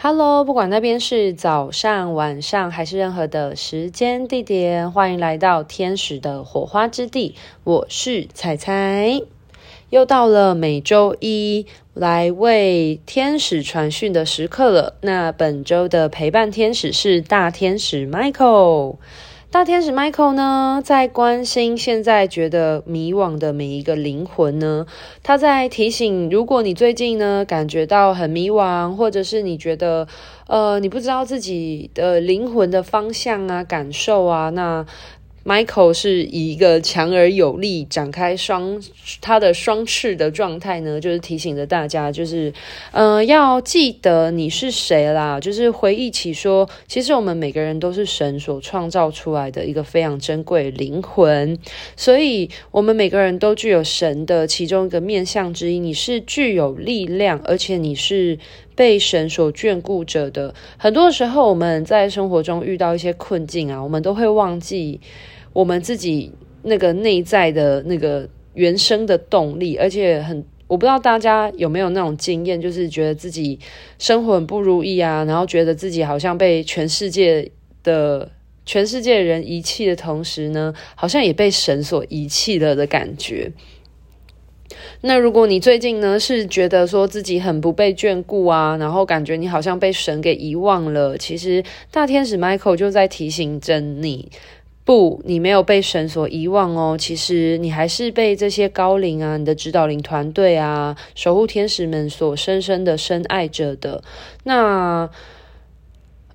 Hello，不管那边是早上、晚上还是任何的时间地点，欢迎来到天使的火花之地。我是彩彩，又到了每周一来为天使传讯的时刻了。那本周的陪伴天使是大天使 Michael。大天使 Michael 呢，在关心现在觉得迷惘的每一个灵魂呢，他在提醒，如果你最近呢感觉到很迷惘，或者是你觉得呃你不知道自己的灵魂的方向啊、感受啊，那。Michael 是以一个强而有力、展开双他的双翅的状态呢，就是提醒着大家，就是呃要记得你是谁啦，就是回忆起说，其实我们每个人都是神所创造出来的一个非常珍贵灵魂，所以我们每个人都具有神的其中一个面向之一，你是具有力量，而且你是被神所眷顾着的。很多时候我们在生活中遇到一些困境啊，我们都会忘记。我们自己那个内在的那个原生的动力，而且很，我不知道大家有没有那种经验，就是觉得自己生活很不如意啊，然后觉得自己好像被全世界的全世界的人遗弃的同时呢，好像也被神所遗弃了的感觉。那如果你最近呢是觉得说自己很不被眷顾啊，然后感觉你好像被神给遗忘了，其实大天使 Michael 就在提醒着你。不，你没有被神所遗忘哦。其实你还是被这些高灵啊、你的指导灵团队啊、守护天使们所深深的深爱着的。那，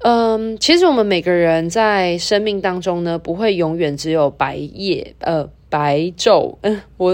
嗯，其实我们每个人在生命当中呢，不会永远只有白夜，呃，白昼。嗯，我。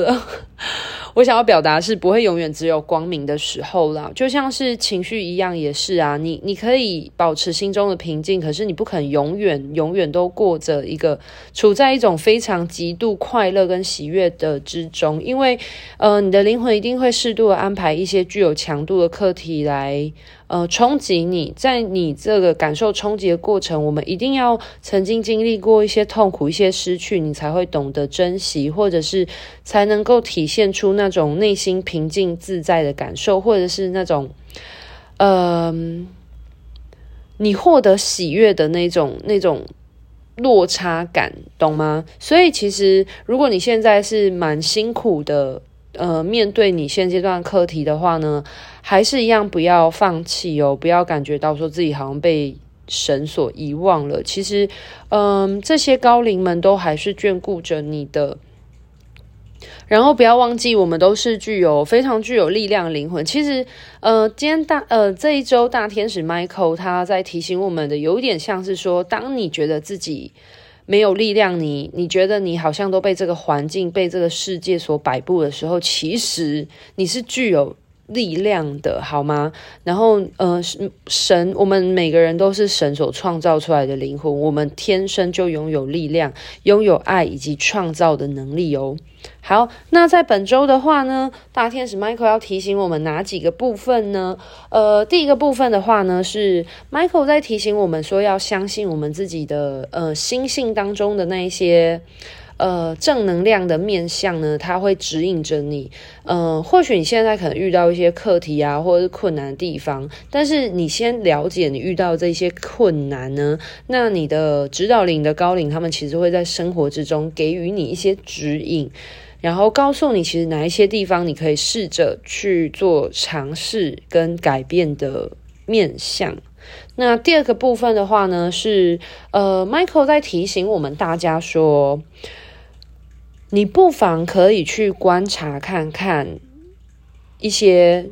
我想要表达是不会永远只有光明的时候啦，就像是情绪一样，也是啊。你你可以保持心中的平静，可是你不可能永远永远都过着一个处在一种非常极度快乐跟喜悦的之中，因为呃，你的灵魂一定会适度的安排一些具有强度的课题来。呃，冲击你，在你这个感受冲击的过程，我们一定要曾经经历过一些痛苦、一些失去，你才会懂得珍惜，或者是才能够体现出那种内心平静自在的感受，或者是那种，呃，你获得喜悦的那种那种落差感，懂吗？所以，其实如果你现在是蛮辛苦的。呃，面对你现阶段课题的话呢，还是一样不要放弃哦，不要感觉到说自己好像被神所遗忘了。其实，嗯、这些高灵们都还是眷顾着你的。然后不要忘记，我们都是具有非常具有力量的灵魂。其实，呃，今天大呃这一周大天使 Michael 他在提醒我们的，有点像是说，当你觉得自己。没有力量你，你觉得你好像都被这个环境、被这个世界所摆布的时候，其实你是具有力量的，好吗？然后，呃，神，我们每个人都是神所创造出来的灵魂，我们天生就拥有力量，拥有爱以及创造的能力哦。好，那在本周的话呢，大天使 Michael 要提醒我们哪几个部分呢？呃，第一个部分的话呢，是 Michael 在提醒我们说，要相信我们自己的呃心性当中的那一些。呃，正能量的面向呢，它会指引着你。呃，或许你现在可能遇到一些课题啊，或者是困难的地方，但是你先了解你遇到这些困难呢，那你的指导灵的高灵，他们其实会在生活之中给予你一些指引，然后告诉你其实哪一些地方你可以试着去做尝试跟改变的面向。那第二个部分的话呢，是呃，Michael 在提醒我们大家说。你不妨可以去观察看看一些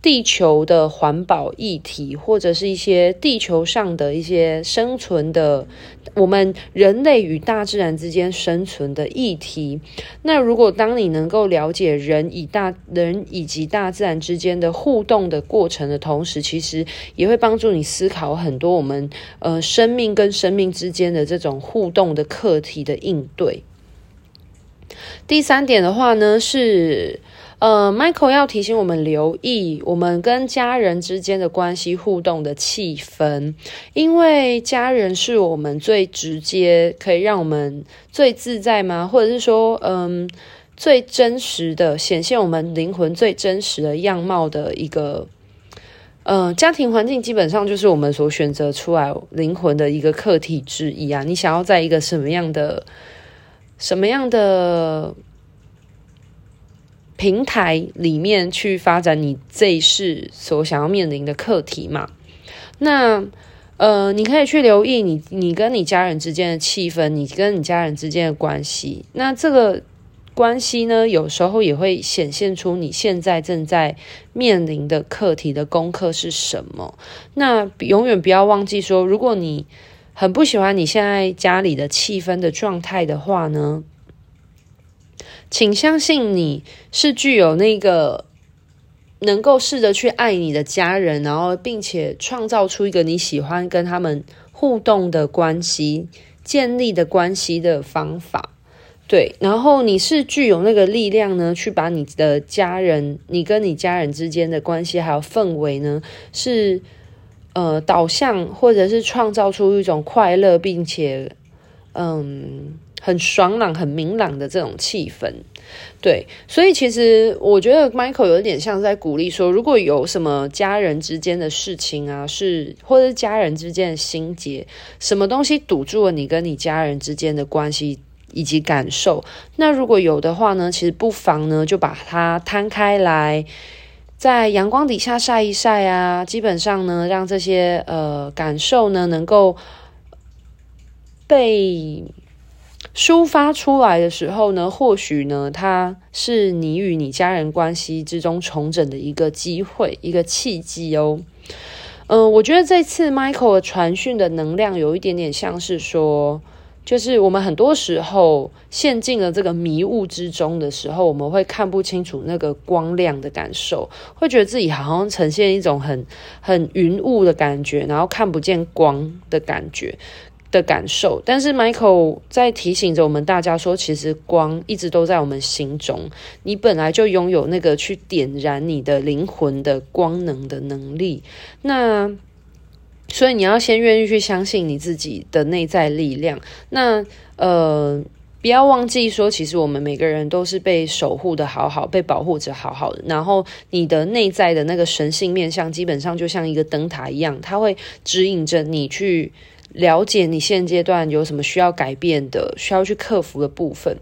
地球的环保议题，或者是一些地球上的一些生存的，我们人类与大自然之间生存的议题。那如果当你能够了解人与大人以及大自然之间的互动的过程的同时，其实也会帮助你思考很多我们呃生命跟生命之间的这种互动的课题的应对。第三点的话呢，是呃，Michael 要提醒我们留意我们跟家人之间的关系互动的气氛，因为家人是我们最直接可以让我们最自在吗？或者是说，嗯，最真实的显现我们灵魂最真实的样貌的一个。呃，家庭环境基本上就是我们所选择出来灵魂的一个课题之一啊。你想要在一个什么样的、什么样的平台里面去发展你这一世所想要面临的课题嘛？那呃，你可以去留意你你跟你家人之间的气氛，你跟你家人之间的关系。那这个。关系呢，有时候也会显现出你现在正在面临的课题的功课是什么。那永远不要忘记说，如果你很不喜欢你现在家里的气氛的状态的话呢，请相信你是具有那个能够试着去爱你的家人，然后并且创造出一个你喜欢跟他们互动的关系、建立的关系的方法。对，然后你是具有那个力量呢，去把你的家人，你跟你家人之间的关系还有氛围呢，是呃导向或者是创造出一种快乐，并且嗯很爽朗、很明朗的这种气氛。对，所以其实我觉得 Michael 有点像在鼓励说，如果有什么家人之间的事情啊，是或者是家人之间的心结，什么东西堵住了你跟你家人之间的关系。以及感受，那如果有的话呢，其实不妨呢就把它摊开来，在阳光底下晒一晒啊。基本上呢，让这些呃感受呢能够被抒发出来的时候呢，或许呢，它是你与你家人关系之中重整的一个机会，一个契机哦。嗯、我觉得这次 Michael 的传讯的能量有一点点像是说。就是我们很多时候陷进了这个迷雾之中的时候，我们会看不清楚那个光亮的感受，会觉得自己好像呈现一种很很云雾的感觉，然后看不见光的感觉的感受。但是 Michael 在提醒着我们大家说，其实光一直都在我们心中，你本来就拥有那个去点燃你的灵魂的光能的能力。那所以你要先愿意去相信你自己的内在力量。那呃，不要忘记说，其实我们每个人都是被守护的好好，被保护着好好的。然后你的内在的那个神性面相，基本上就像一个灯塔一样，它会指引着你去了解你现阶段有什么需要改变的、需要去克服的部分。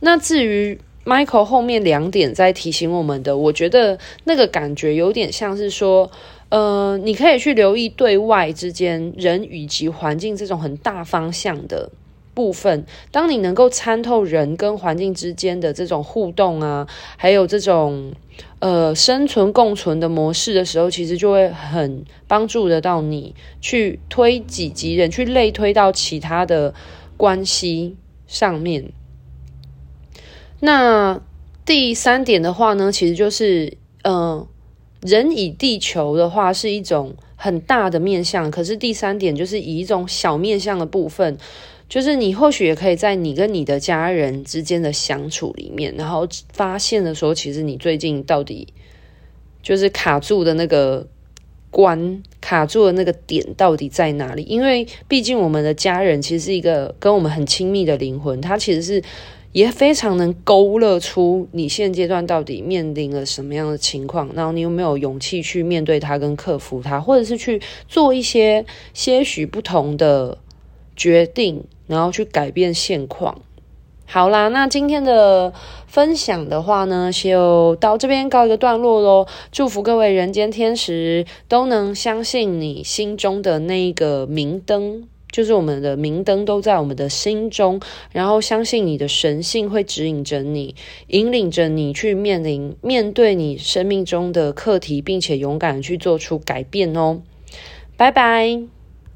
那至于 Michael 后面两点在提醒我们的，我觉得那个感觉有点像是说。呃，你可以去留意对外之间人以及环境这种很大方向的部分。当你能够参透人跟环境之间的这种互动啊，还有这种呃生存共存的模式的时候，其实就会很帮助得到你去推己及人，去类推到其他的关系上面。那第三点的话呢，其实就是嗯。呃人以地球的话是一种很大的面向，可是第三点就是以一种小面向的部分，就是你或许也可以在你跟你的家人之间的相处里面，然后发现的时候，其实你最近到底就是卡住的那个关，卡住的那个点到底在哪里？因为毕竟我们的家人其实是一个跟我们很亲密的灵魂，它其实是。也非常能勾勒出你现阶段到底面临了什么样的情况，然后你有没有勇气去面对它跟克服它，或者是去做一些些许不同的决定，然后去改变现况。好啦，那今天的分享的话呢，就到这边告一个段落喽。祝福各位人间天使都能相信你心中的那个明灯。就是我们的明灯都在我们的心中，然后相信你的神性会指引着你，引领着你去面临面对你生命中的课题，并且勇敢去做出改变哦。拜拜。